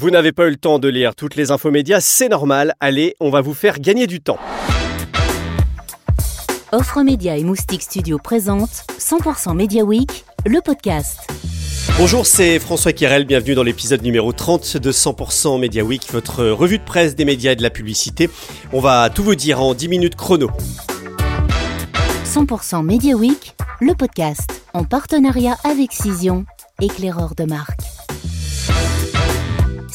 Vous n'avez pas eu le temps de lire toutes les infos médias, c'est normal. Allez, on va vous faire gagner du temps. Offre Média et Moustique Studio présente 100% Media Week, le podcast. Bonjour, c'est François Kirel, bienvenue dans l'épisode numéro 30 de 100% Media Week, votre revue de presse des médias et de la publicité. On va tout vous dire en 10 minutes chrono. 100% Media Week, le podcast, en partenariat avec Cision, éclaireur de marque.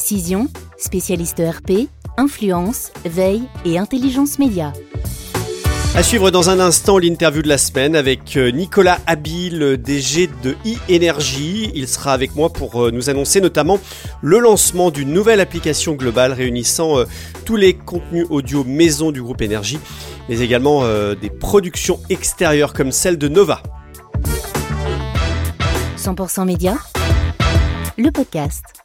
Cision, spécialiste RP, influence, veille et intelligence média. À suivre dans un instant l'interview de la semaine avec euh, Nicolas Habil, DG de e-Energy. Il sera avec moi pour euh, nous annoncer notamment le lancement d'une nouvelle application globale réunissant euh, tous les contenus audio maison du groupe Énergie, mais également des productions extérieures comme celle de Nova. 100% Média, le podcast.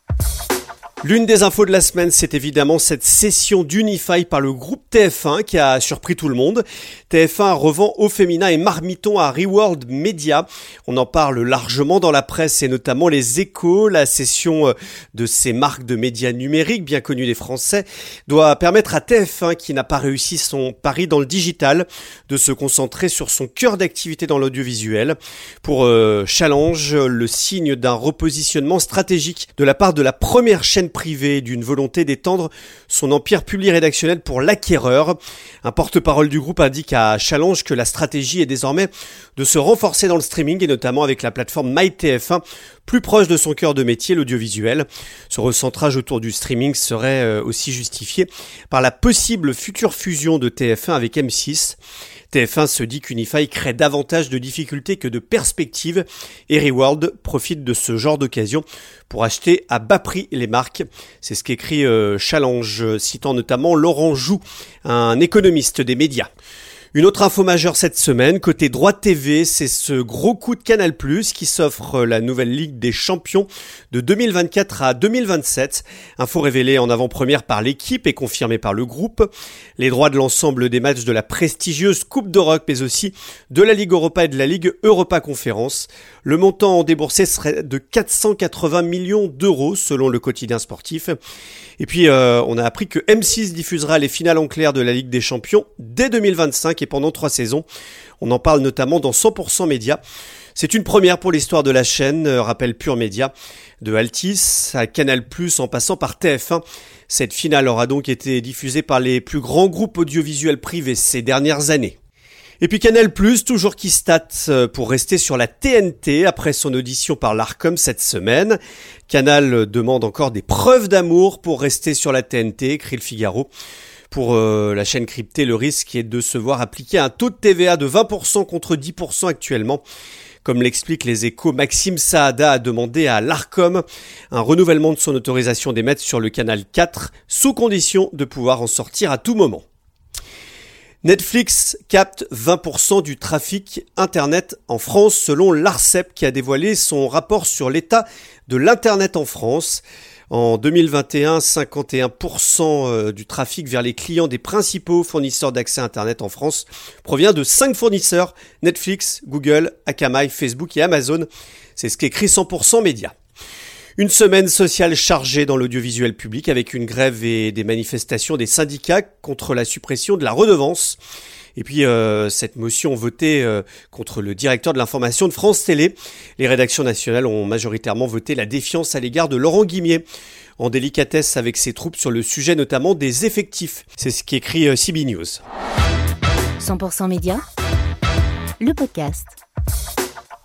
L'une des infos de la semaine, c'est évidemment cette session d'Unify par le groupe TF1 qui a surpris tout le monde. TF1 revend au féminin et marmiton à Reworld Media. On en parle largement dans la presse et notamment les échos. La session euh, de ces marques de médias numériques bien connues des Français doit permettre à TF1 qui n'a pas réussi son pari dans le digital de se concentrer sur son cœur d'activité dans l'audiovisuel. Pour euh, Challenge, le signe d'un repositionnement stratégique de la part de la première chaîne privé d'une volonté d'étendre son empire public rédactionnel pour l'acquéreur. Un porte-parole du groupe indique à Challenge que la stratégie est désormais de se renforcer dans le streaming et notamment avec la plateforme MyTF1 plus proche de son cœur de métier, l'audiovisuel. Ce recentrage autour du streaming serait euh, aussi justifié par la possible future fusion de TF1 avec M6. TF1 se dit qu'Unify crée davantage de difficultés que de perspectives et Reward profite de ce genre d'occasion pour acheter à bas prix les marques. C'est ce qu'écrit euh, Challenge, citant notamment Laurent Joux, un économiste des médias. Une autre info majeure cette semaine, côté droit TV, c'est ce gros coup de Canal+, qui s'offre la nouvelle Ligue des Champions de 2024 à 2027. Info révélée en avant-première par l'équipe et confirmée par le groupe. Les droits de l'ensemble des matchs de la prestigieuse Coupe d'Europe, mais aussi de la Ligue Europa et de la Ligue Europa Conférence. Le montant déboursé serait de 480 millions d'euros selon le quotidien sportif. Et puis, euh, on a appris que M6 diffusera les finales en clair de la Ligue des Champions dès 2025 et pendant trois saisons. On en parle notamment dans 100% Média. C'est une première pour l'histoire de la chaîne, euh, rappelle Pure Média, de Altis à Canal+, en passant par TF1. Cette finale aura donc été diffusée par les plus grands groupes audiovisuels privés ces dernières années. Et puis Canal+, toujours qui stat euh, pour rester sur la TNT après son audition par l'Arcom cette semaine. Canal demande encore des preuves d'amour pour rester sur la TNT, écrit le Figaro. Pour euh, la chaîne cryptée, le risque est de se voir appliquer un taux de TVA de 20% contre 10% actuellement. Comme l'explique les échos, Maxime Saada a demandé à l'ARCOM un renouvellement de son autorisation d'émettre sur le canal 4, sous condition de pouvoir en sortir à tout moment. Netflix capte 20% du trafic Internet en France selon l'ARCEP qui a dévoilé son rapport sur l'état de l'Internet en France. En 2021, 51% euh, du trafic vers les clients des principaux fournisseurs d'accès Internet en France provient de 5 fournisseurs, Netflix, Google, Akamai, Facebook et Amazon. C'est ce qu'écrit 100% Média. Une semaine sociale chargée dans l'audiovisuel public avec une grève et des manifestations des syndicats contre la suppression de la redevance. Et puis euh, cette motion votée euh, contre le directeur de l'information de France Télé. Les rédactions nationales ont majoritairement voté la défiance à l'égard de Laurent Guimier en délicatesse avec ses troupes sur le sujet notamment des effectifs. C'est ce qu'écrit euh, CB News. 100% Média, le podcast.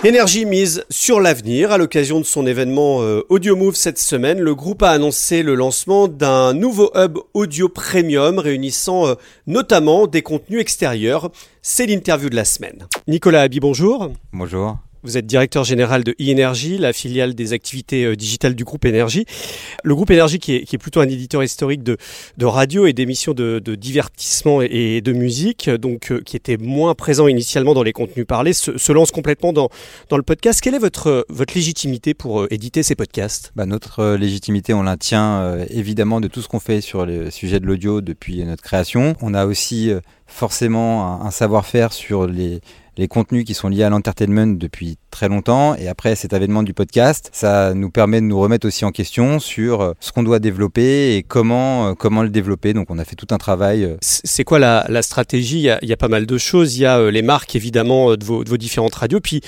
Énergie mise sur l'avenir. À l'occasion de son événement euh, Audio Move cette semaine, le groupe a annoncé le lancement d'un nouveau hub audio premium réunissant euh, notamment des contenus extérieurs. C'est l'interview de la semaine. Nicolas Abi, bonjour. Bonjour. Vous êtes directeur général de e-Energy, la filiale des activités euh, digitales du groupe Énergie. Le groupe Énergie, qui est, plutôt un éditeur historique de, radio et d'émissions de, divertissement et, de musique, donc euh, qui était moins présent initialement dans les contenus parlés, se, lance complètement dans, le podcast. Quelle est votre, votre légitimité pour euh, éditer ces podcasts? Bah, Notre légitimité, on la tient évidemment de tout ce qu'on fait sur le sujet de l'audio depuis notre création. On a aussi forcément un, savoir-faire sur les, les contenus qui sont liés à l'entertainment depuis très longtemps. Et après cet avènement du podcast, ça nous permet de nous remettre aussi en question sur euh, ce qu'on doit développer et comment, euh, comment le développer. Donc on a fait tout un travail. Euh. C'est quoi la, stratégie? Il y, a, il y, a, pas mal de choses. Il y a les marques évidemment de vos, de vos différentes radios. Puis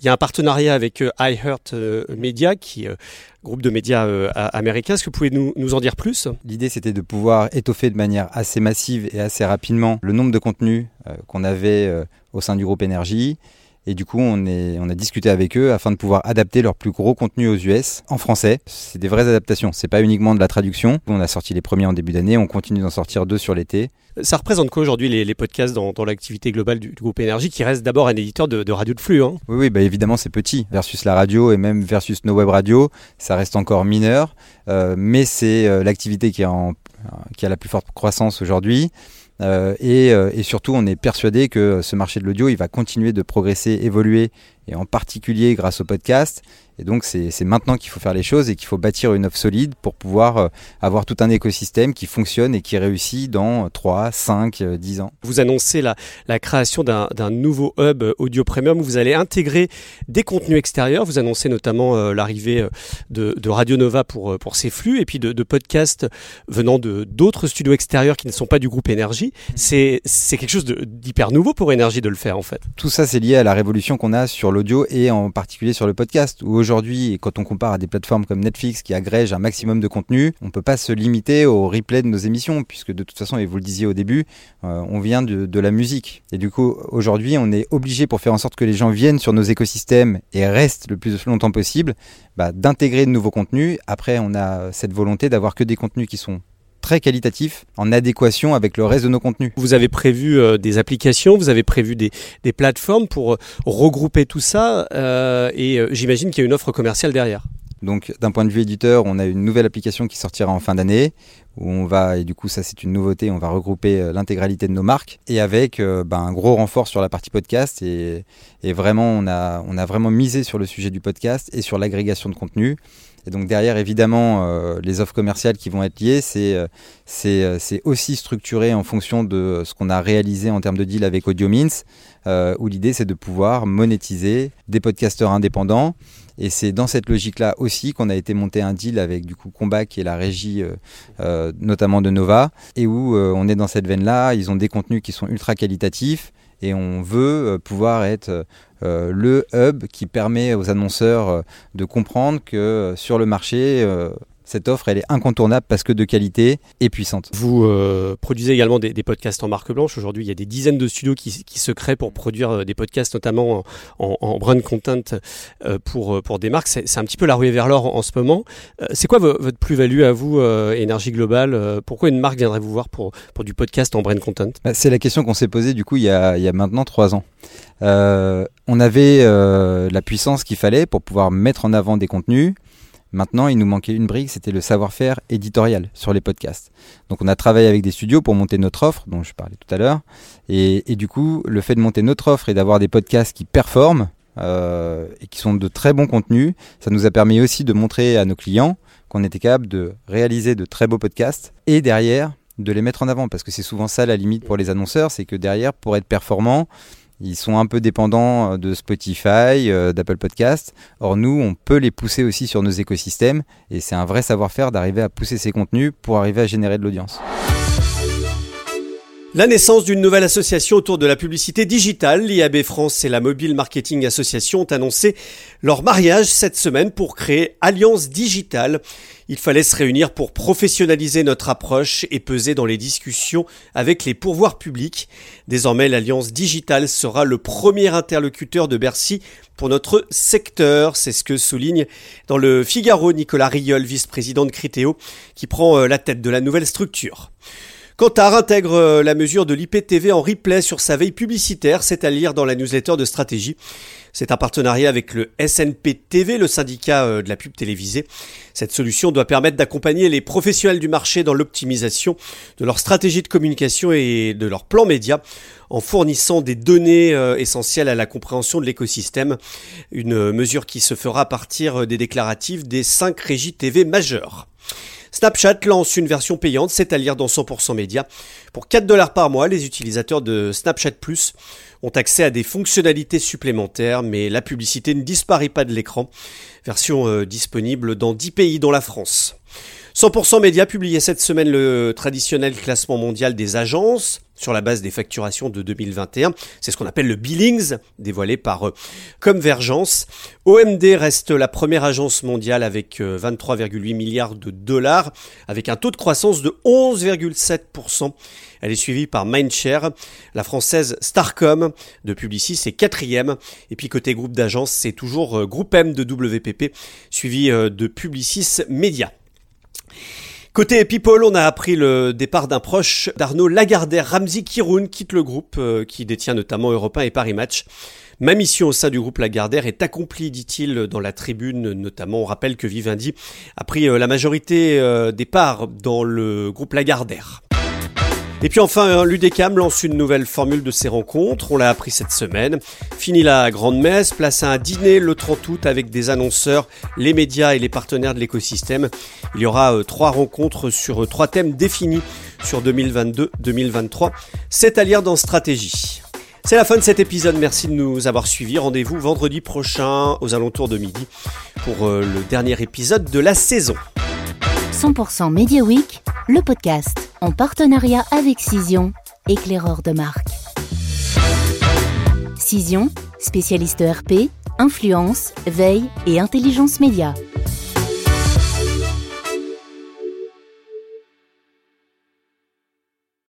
il y a un partenariat avec iHeart Media qui groupe de médias américains. Est-ce que vous pouvez nous, en dire plus? L'idée, c'était de pouvoir étoffer de manière assez massive et assez rapidement le nombre de contenus qu'on avait au sein du groupe Énergie et du coup, on, est, on a discuté avec eux afin de pouvoir adapter leur plus gros contenu aux US en français. C'est des vraies adaptations, c'est pas uniquement de la traduction. On a sorti les premiers en début d'année, on continue d'en sortir deux sur l'été. Ça représente quoi aujourd'hui les, podcasts dans, l'activité globale du, groupe Énergie, qui reste d'abord un éditeur de, radio de flux hein? Oui, oui bah évidemment c'est petit versus la radio et même versus nos web radios, ça reste encore mineur, euh, mais c'est euh, l'activité qui, qui a la plus forte croissance aujourd'hui. Euh, euh, et, surtout, on est persuadé que ce marché de l'audio, il va continuer de progresser, évoluer, et en particulier grâce au podcast. Et donc c'est maintenant qu'il faut faire les choses et qu'il faut bâtir une offre solide pour pouvoir euh, avoir tout un écosystème qui fonctionne et qui réussit dans 3, 5, 10 ans. Vous annoncez la, la création d'un nouveau hub audio premium où vous allez intégrer des contenus extérieurs. Vous annoncez notamment l'arrivée de, de, Radio Nova pour, pour ses flux et puis de, de podcasts venant d'autres studios extérieurs qui ne sont pas du groupe Énergie. C'est quelque chose d'hyper nouveau pour Énergie de le faire en fait. Tout ça c'est lié à la révolution qu'on a sur l'audio et en particulier sur le podcast où aujourd'hui, quand on compare à des plateformes comme Netflix qui agrègent un maximum de contenu, on ne peut pas se limiter au replay de nos émissions, puisque de toute façon, et vous le disiez au début, euh, on vient de, la musique. Et du coup, aujourd'hui, on est obligé pour faire en sorte que les gens viennent sur nos écosystèmes et restent le plus longtemps possible, bah, d'intégrer de nouveaux contenus. Après, on a cette volonté d'avoir que des contenus qui sont très qualitatif, en adéquation avec le reste de nos contenus. Vous avez prévu euh, des applications, vous avez prévu des, plateformes pour euh, regrouper tout ça, euh, et j'imagine qu'il y a une offre commerciale derrière. Donc d'un point de vue éditeur, on a une nouvelle application qui sortira en fin d'année où on va, et du coup ça c'est une nouveauté, on va regrouper l'intégralité de nos marques et avec ben, un gros renfort sur la partie podcast et, et, vraiment on a, on a vraiment misé sur le sujet du podcast et sur l'agrégation de contenu. Et donc derrière, évidemment, euh, les offres commerciales qui vont être liées, c'est euh, c'est aussi structuré en fonction de ce qu'on a réalisé en termes de deal avec AudioMins, euh, où l'idée c'est de pouvoir monétiser des podcasteurs indépendants. Et c'est dans cette logique-là aussi qu'on a été monté un deal avec du coup Combat, qui est la régie notamment de Nova, et où on est dans cette veine-là. Ils ont des contenus qui sont ultra qualitatifs et on veut pouvoir être euh, le hub qui permet aux annonceurs euh, de comprendre que euh, sur le marché, cette offre, elle est incontournable parce que de qualité et puissante. Vous produisez également des, podcasts en marque blanche. Aujourd'hui, il y a des dizaines de studios qui, se créent pour produire des podcasts, notamment en, brand content pour, pour des marques. C'est un petit peu la ruée vers l'or en, ce moment. c'est quoi votre plus-value à vous, Énergie Globale Pourquoi une marque viendrait vous voir pour, pour du podcast en brand content? Bah, C'est la question qu'on s'est posée du coup il y, a, il y a maintenant trois ans. Euh, on avait euh, la puissance qu'il fallait pour pouvoir mettre en avant des contenus. Maintenant, il nous manquait une brique, c'était le savoir-faire éditorial sur les podcasts. Donc on a travaillé avec des studios pour monter notre offre, dont je parlais tout à l'heure. Et, du coup, le fait de monter notre offre et d'avoir des podcasts qui performent euh, et qui sont de très bons contenus, ça nous a permis aussi de montrer à nos clients qu'on était capable de réaliser de très beaux podcasts et derrière de les mettre en avant. Parce que c'est souvent ça la limite pour les annonceurs, c'est que derrière, pour être performant, ils sont un peu dépendants euh, de Spotify, euh, d'Apple Podcast. Or, nous, on peut les pousser aussi sur nos écosystèmes. Et c'est un vrai savoir-faire d'arriver à pousser ces contenus pour arriver à générer de l'audience. La naissance d'une nouvelle association autour de la publicité digitale, l'IAB France et la Mobile Marketing Association ont annoncé leur mariage cette semaine pour créer Alliance Digitale. Il fallait se réunir pour professionnaliser notre approche et peser dans les discussions avec les pourvoirs publics. Désormais, l'Alliance Digitale sera le premier interlocuteur de Bercy pour notre secteur. C'est ce que souligne dans le Figaro Nicolas Riol, vice-président de Critéo, qui prend euh, la tête de la nouvelle structure. Kantar intègre euh, la mesure de l'IPTV en replay sur sa veille publicitaire, c'est à lire dans la newsletter de stratégie. C'est un partenariat avec le SNP TV, le syndicat euh, de la pub télévisée. Cette solution doit permettre d'accompagner les professionnels du marché dans l'optimisation de leur stratégie de communication et de leur plan média en fournissant des données euh, essentielles à la compréhension de l'écosystème. Une mesure qui se fera à partir des déclaratifs des cinq régies TV majeures. Snapchat lance une version payante, c'est à lire dans 100% Média. Pour 4 dollars par mois, les utilisateurs de Snapchat Plus ont accès à des fonctionnalités supplémentaires, mais la publicité ne disparaît pas de l'écran. Version euh, disponible dans 10 pays dont la France. 100% Média publiait cette semaine le traditionnel classement mondial des agences sur la base des facturations de 2021. C'est ce qu'on appelle le Billings, dévoilé par euh, Convergence. OMD reste la première agence mondiale avec 23,8 euh, milliards de dollars, avec un taux de croissance de 11,7%. Elle est suivie par Mindshare. La française Starcom de Publicis est quatrième. Et puis côté groupe d'agences, c'est toujours euh, Groupe M de WPP, suivi de Publicis Media. Côté People, on a appris le départ d'un proche d'Arnaud Lagardère. Ramzi Kiroun quitte le groupe euh, qui détient notamment Europe 1 et Paris Match. Ma mission au sein du groupe Lagardère est accomplie, dit-il dans la tribune. Notamment, on rappelle que Vivendi a pris euh, la majorité euh, des parts dans le groupe Lagardère. Et puis enfin, l'UDECAM lance une nouvelle formule de ses rencontres, on l'a appris cette semaine. Fini la grande messe, place à un dîner le 30 août avec des annonceurs, les médias et les partenaires de l'écosystème. Il y aura euh, trois rencontres sur euh, trois thèmes définis sur 2022-2023. C'est à lire dans Stratégie. C'est la fin de cet épisode, merci de nous avoir suivis. Rendez-vous vendredi prochain aux alentours de midi pour euh, le dernier épisode de la saison. 100% Media Week, le podcast en partenariat avec Cision, éclaireur de marque. Cision, spécialiste ERP, influence, veille et intelligence média.